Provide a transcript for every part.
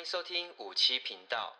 欢迎收听五七频道。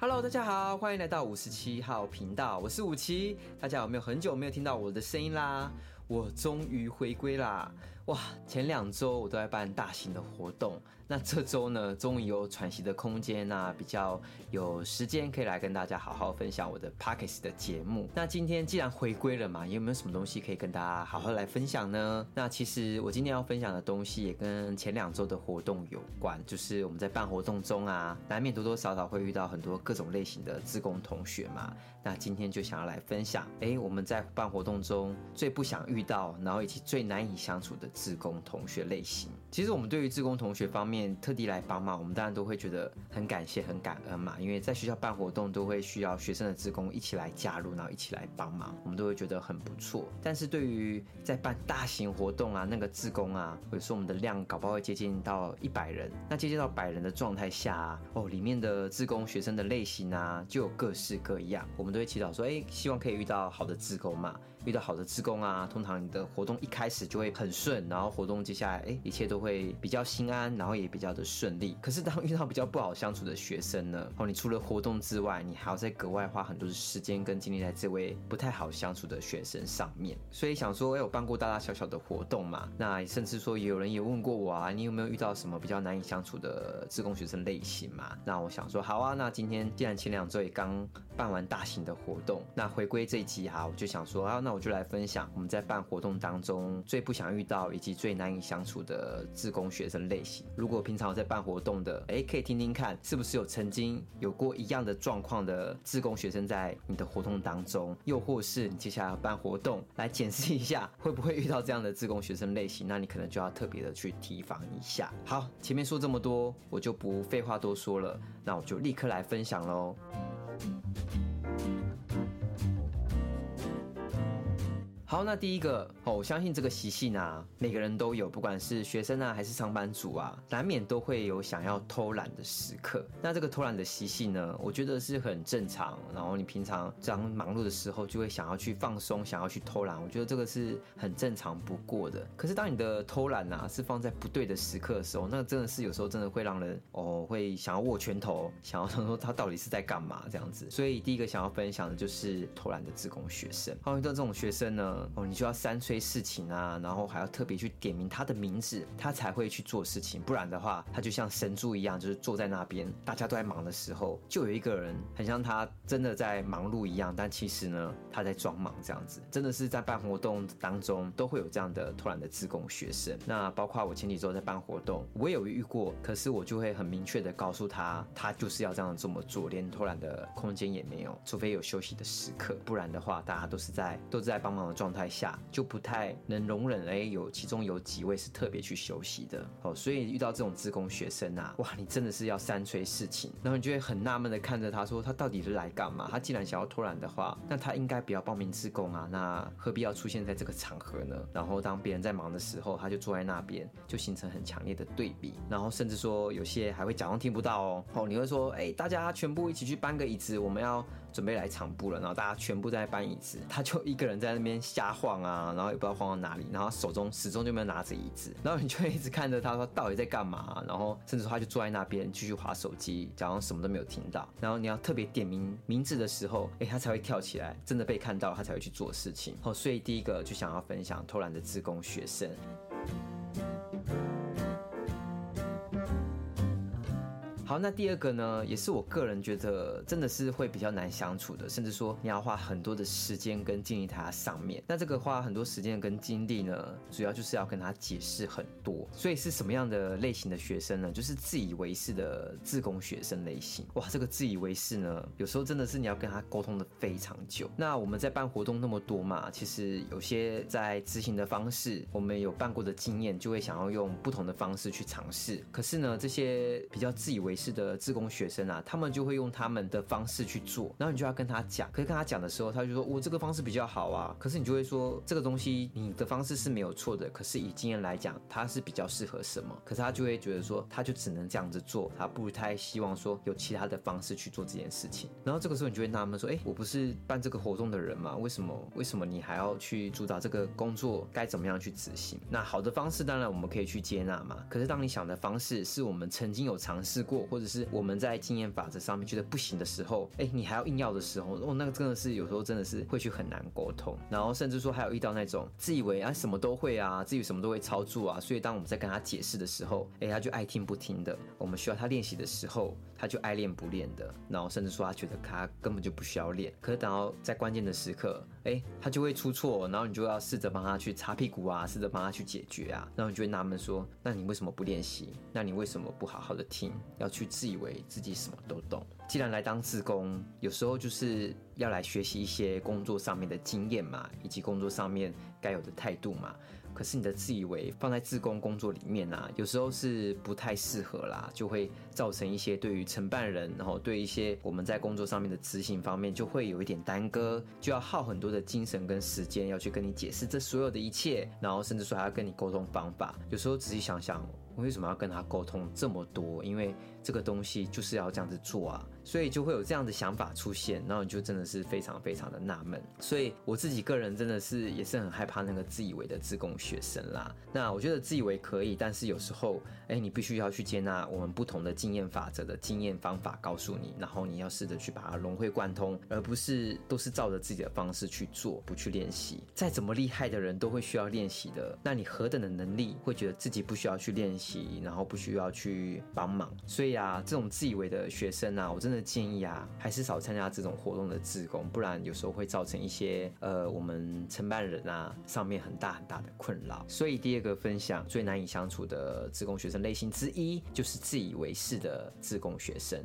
Hello，大家好，欢迎来到五十七号频道，我是五七。大家有没有很久没有听到我的声音啦？我终于回归啦！哇，前两周我都在办大型的活动，那这周呢，终于有喘息的空间，那比较有时间可以来跟大家好好分享我的 Podcast 的节目。那今天既然回归了嘛，有没有什么东西可以跟大家好好来分享呢？那其实我今天要分享的东西也跟前两周的活动有关，就是我们在办活动中啊，难免多多少少会遇到很多各种类型的志工同学嘛。那今天就想要来分享，哎，我们在办活动中最不想遇到，然后以及最难以相处的志工同学类型。其实我们对于志工同学方面特地来帮忙，我们当然都会觉得很感谢、很感恩嘛。因为在学校办活动都会需要学生的志工一起来加入，然后一起来帮忙，我们都会觉得很不错。但是对于在办大型活动啊，那个志工啊，或者说我们的量搞不好会接近到一百人，那接近到百人的状态下啊，哦，里面的志工学生的类型啊，就有各式各样。我们都会祈祷说，哎，希望可以遇到好的志工嘛，遇到好的志工啊，通常你的活动一开始就会很顺，然后活动接下来，哎，一切都会比较心安，然后也比较的顺利。可是当遇到比较不好相处的学生呢？哦，你除了活动之外，你还要再格外花很多的时间跟精力在这位不太好相处的学生上面。所以想说，哎，我办过大大小小的活动嘛，那甚至说有人也问过我啊，你有没有遇到什么比较难以相处的志工学生类型嘛？那我想说，好啊，那今天既然前两周也刚办完大型的活动，那回归这一集哈，我就想说啊，那我就来分享我们在办活动当中最不想遇到以及最难以相处的自工学生类型。如果平常在办活动的，哎，可以听听看，是不是有曾经有过一样的状况的自工学生在你的活动当中？又或是你接下来要办活动，来检视一下会不会遇到这样的自工学生类型？那你可能就要特别的去提防一下。好，前面说这么多，我就不废话多说了，那我就立刻来分享喽。好，那第一个哦，我相信这个习性啊，每个人都有，不管是学生啊，还是上班族啊，难免都会有想要偷懒的时刻。那这个偷懒的习性呢，我觉得是很正常。然后你平常这样忙碌的时候，就会想要去放松，想要去偷懒，我觉得这个是很正常不过的。可是当你的偷懒啊，是放在不对的时刻的时候，那真的是有时候真的会让人哦，会想要握拳头，想要说他到底是在干嘛这样子。所以第一个想要分享的就是偷懒的志工学生。好，遇到这种学生呢。哦，你就要三催四请啊，然后还要特别去点名他的名字，他才会去做事情。不然的话，他就像神猪一样，就是坐在那边，大家都在忙的时候，就有一个人很像他真的在忙碌一样，但其实呢，他在装忙这样子。真的是在办活动当中都会有这样的偷懒的自贡学生。那包括我前几周在办活动，我也有遇过，可是我就会很明确的告诉他，他就是要这样这么做，连偷懒的空间也没有，除非有休息的时刻，不然的话，大家都是在都是在帮忙的状。状态下就不太能容忍，哎，有其中有几位是特别去休息的，哦，所以遇到这种自工学生啊，哇，你真的是要三催四请，然后你就会很纳闷的看着他说，他到底是来干嘛？他既然想要偷懒的话，那他应该不要报名自工啊，那何必要出现在这个场合呢？然后当别人在忙的时候，他就坐在那边，就形成很强烈的对比，然后甚至说有些还会假装听不到哦，哦，你会说，哎，大家全部一起去搬个椅子，我们要准备来场部了，然后大家全部在搬椅子，他就一个人在那边。瞎晃啊，然后也不知道晃到哪里，然后手中始终就没有拿着椅子，然后你就一直看着他说到底在干嘛，然后甚至说他就坐在那边继续滑手机，假装什么都没有听到。然后你要特别点名名字的时候，哎，他才会跳起来，真的被看到他才会去做事情。哦，所以第一个就想要分享偷懒的自工学生。好，那第二个呢，也是我个人觉得真的是会比较难相处的，甚至说你要花很多的时间跟精力在他上面。那这个花很多时间跟精力呢，主要就是要跟他解释很多。所以是什么样的类型的学生呢？就是自以为是的志工学生类型。哇，这个自以为是呢，有时候真的是你要跟他沟通的非常久。那我们在办活动那么多嘛，其实有些在执行的方式，我们有办过的经验，就会想要用不同的方式去尝试。可是呢，这些比较自以为是。的自工学生啊，他们就会用他们的方式去做，然后你就要跟他讲。可是跟他讲的时候，他就说我这个方式比较好啊。可是你就会说这个东西你的方式是没有错的，可是以经验来讲，他是比较适合什么？可是他就会觉得说，他就只能这样子做，他不太希望说有其他的方式去做这件事情。然后这个时候你就会纳闷说，哎，我不是办这个活动的人吗？为什么为什么你还要去主导这个工作该怎么样去执行？那好的方式当然我们可以去接纳嘛。可是当你想的方式是我们曾经有尝试过，或者是我们在经验法则上面觉得不行的时候，哎，你还要硬要的时候，哦，那个真的是有时候真的是会去很难沟通。然后甚至说还有遇到那种自以为啊什么都会啊，自己什么都会操作啊，所以当我们在跟他解释的时候，哎，他就爱听不听的。我们需要他练习的时候，他就爱练不练的。然后甚至说他觉得他根本就不需要练。可是等到在关键的时刻，哎，他就会出错，然后你就要试着帮他去擦屁股啊，试着帮他去解决啊。然后你就会纳闷说，那你为什么不练习？那你为什么不好好的听？要去自以为自己什么都懂？既然来当自工，有时候就是要来学习一些工作上面的经验嘛，以及工作上面该有的态度嘛。可是你的自以为放在自工工作里面啊，有时候是不太适合啦，就会造成一些对于承办人，然后对一些我们在工作上面的执行方面，就会有一点耽搁，就要耗很多的精神跟时间要去跟你解释这所有的一切，然后甚至说还要跟你沟通方法。有时候仔细想想，我为什么要跟他沟通这么多？因为这个东西就是要这样子做啊。所以就会有这样的想法出现，然后你就真的是非常非常的纳闷。所以我自己个人真的是也是很害怕那个自以为的自贡学生啦。那我觉得自以为可以，但是有时候，哎，你必须要去接纳我们不同的经验法则的经验方法告诉你，然后你要试着去把它融会贯通，而不是都是照着自己的方式去做，不去练习。再怎么厉害的人都会需要练习的，那你何等的能力会觉得自己不需要去练习，然后不需要去帮忙？所以啊，这种自以为的学生啊，我真的。建议啊，还是少参加这种活动的自工，不然有时候会造成一些呃，我们承办人啊上面很大很大的困扰。所以第二个分享最难以相处的自工学生类型之一，就是自以为是的自工学生。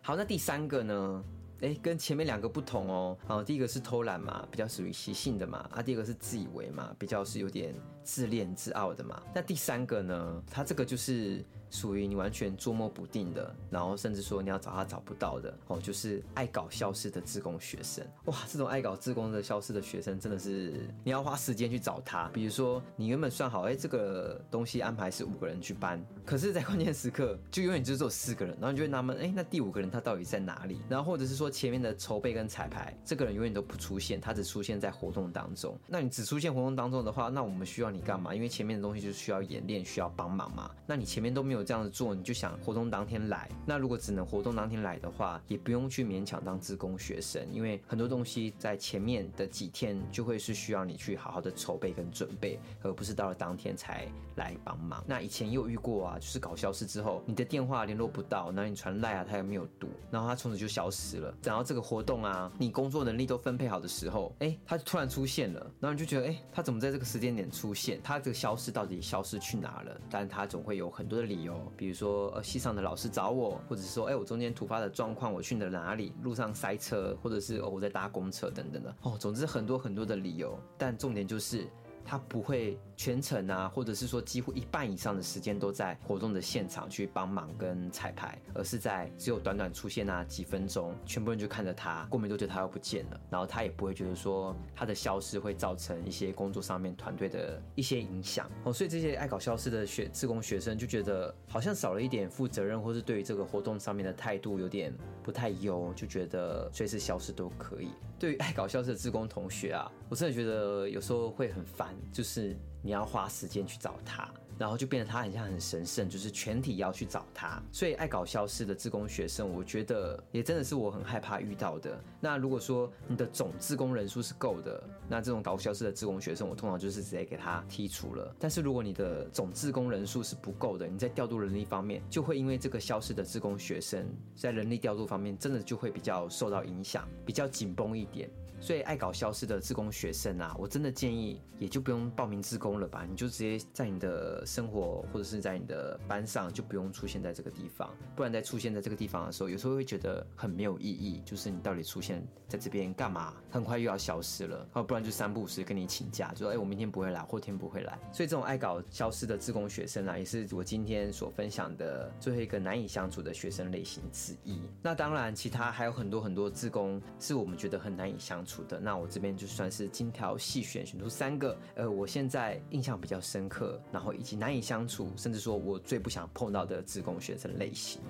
好，那第三个呢？哎，跟前面两个不同哦。好，第一个是偷懒嘛，比较属于习性的嘛。啊，第二个是自以为嘛，比较是有点自恋自傲的嘛。那第三个呢？他这个就是。属于你完全捉摸不定的，然后甚至说你要找他找不到的哦，就是爱搞消失的自贡学生。哇，这种爱搞自贡的消失的学生，真的是你要花时间去找他。比如说，你原本算好，哎，这个东西安排是五个人去搬，可是，在关键时刻就永远只有四个人，然后你就会纳闷，哎，那第五个人他到底在哪里？然后或者是说前面的筹备跟彩排，这个人永远都不出现，他只出现在活动当中。那你只出现活动当中的话，那我们需要你干嘛？因为前面的东西就是需要演练，需要帮忙嘛。那你前面都没有。这样子做，你就想活动当天来。那如果只能活动当天来的话，也不用去勉强当志工学生，因为很多东西在前面的几天就会是需要你去好好的筹备跟准备，而不是到了当天才来帮忙。那以前也有遇过啊，就是搞消失之后，你的电话联络不到，然后你传赖啊，他也没有读，然后他从此就消失了。然后这个活动啊，你工作能力都分配好的时候，哎，他就突然出现了，然后你就觉得，哎，他怎么在这个时间点出现？他这个消失到底消失去哪了？但他总会有很多的理由。比如说，呃，系上的老师找我，或者说，哎，我中间突发的状况，我去了哪里，路上塞车，或者是哦，我在搭公车等等的，哦，总之很多很多的理由，但重点就是。他不会全程啊，或者是说几乎一半以上的时间都在活动的现场去帮忙跟彩排，而是在只有短短出现那几分钟，全部人就看着他，过没多久他又不见了，然后他也不会觉得说他的消失会造成一些工作上面团队的一些影响哦，所以这些爱搞消失的学志工学生就觉得好像少了一点负责任，或是对于这个活动上面的态度有点不太优，就觉得随时消失都可以。对于爱搞消失的志工同学啊，我真的觉得有时候会很烦。就是你要花时间去找他，然后就变得他很像很神圣，就是全体要去找他。所以爱搞消失的自工学生，我觉得也真的是我很害怕遇到的。那如果说你的总自工人数是够的，那这种搞消失的自工学生，我通常就是直接给他剔除了。但是如果你的总自工人数是不够的，你在调度人力方面，就会因为这个消失的自工学生，在人力调度方面，真的就会比较受到影响，比较紧绷一点。所以爱搞消失的自工学生啊，我真的建议也就不用报名自工了吧，你就直接在你的生活或者是在你的班上就不用出现在这个地方，不然在出现在这个地方的时候，有时候会觉得很没有意义，就是你到底出现在这边干嘛？很快又要消失了，哦，不然就三不五时跟你请假，就说哎，我明天不会来，后天不会来。所以这种爱搞消失的自工学生啊，也是我今天所分享的最后一个难以相处的学生类型之一。那当然，其他还有很多很多自工是我们觉得很难以相处那我这边就算是精挑细选，选出三个，呃，我现在印象比较深刻，然后以及难以相处，甚至说我最不想碰到的自贡学生类型。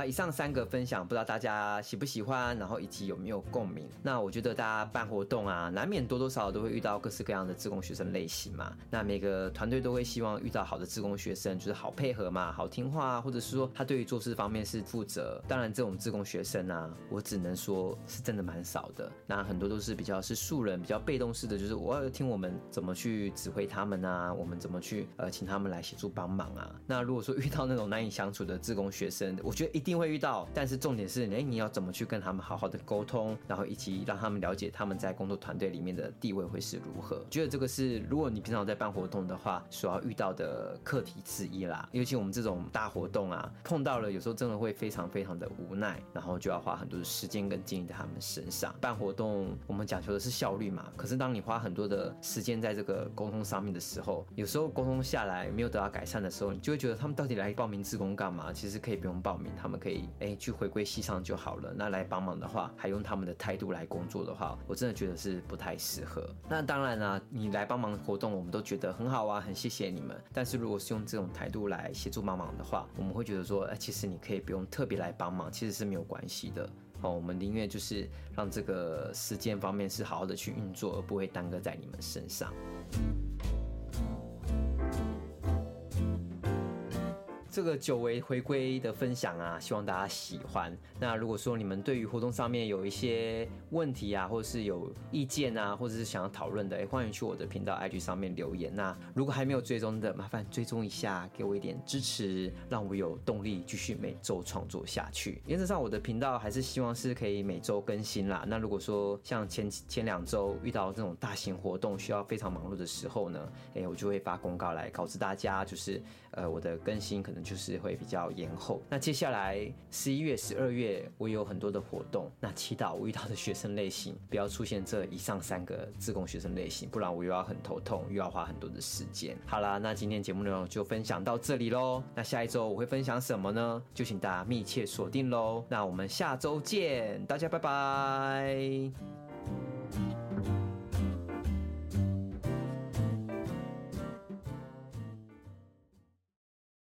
了，以上三个分享，不知道大家喜不喜欢，然后以及有没有共鸣？那我觉得大家办活动啊，难免多多少少都会遇到各式各样的自工学生类型嘛。那每个团队都会希望遇到好的自工学生，就是好配合嘛，好听话，或者是说他对于做事方面是负责。当然，这种自工学生啊，我只能说是真的蛮少的。那很多都是比较是素人，比较被动式的，就是我要听我们怎么去指挥他们啊，我们怎么去呃请他们来协助帮忙啊。那如果说遇到那种难以相处的自工学生，我觉得。一定定会遇到，但是重点是，哎，你要怎么去跟他们好好的沟通，然后以及让他们了解他们在工作团队里面的地位会是如何？觉得这个是，如果你平常在办活动的话，所要遇到的课题之一啦。尤其我们这种大活动啊，碰到了有时候真的会非常非常的无奈，然后就要花很多的时间跟精力在他们身上。办活动我们讲求的是效率嘛，可是当你花很多的时间在这个沟通上面的时候，有时候沟通下来没有得到改善的时候，你就会觉得他们到底来报名自工干嘛？其实可以不用报名。他们可以哎去回归西上就好了。那来帮忙的话，还用他们的态度来工作的话，我真的觉得是不太适合。那当然啦，你来帮忙活动，我们都觉得很好啊，很谢谢你们。但是如果是用这种态度来协助帮忙的话，我们会觉得说，哎，其实你可以不用特别来帮忙，其实是没有关系的。哦，我们宁愿就是让这个时间方面是好好的去运作，而不会耽搁在你们身上。这个久违回归的分享啊，希望大家喜欢。那如果说你们对于活动上面有一些问题啊，或者是有意见啊，或者是想要讨论的，哎，欢迎去我的频道 IG 上面留言。那如果还没有追踪的，麻烦追踪一下，给我一点支持，让我有动力继续每周创作下去。原则上，我的频道还是希望是可以每周更新啦。那如果说像前前两周遇到这种大型活动需要非常忙碌的时候呢，哎，我就会发公告来告知大家，就是呃我的更新可能。就是会比较延后。那接下来十一月、十二月，我有很多的活动。那祈祷我遇到的学生类型不要出现这以上三个自贡学生类型，不然我又要很头痛，又要花很多的时间。好啦，那今天节目内容就分享到这里喽。那下一周我会分享什么呢？就请大家密切锁定喽。那我们下周见，大家拜拜。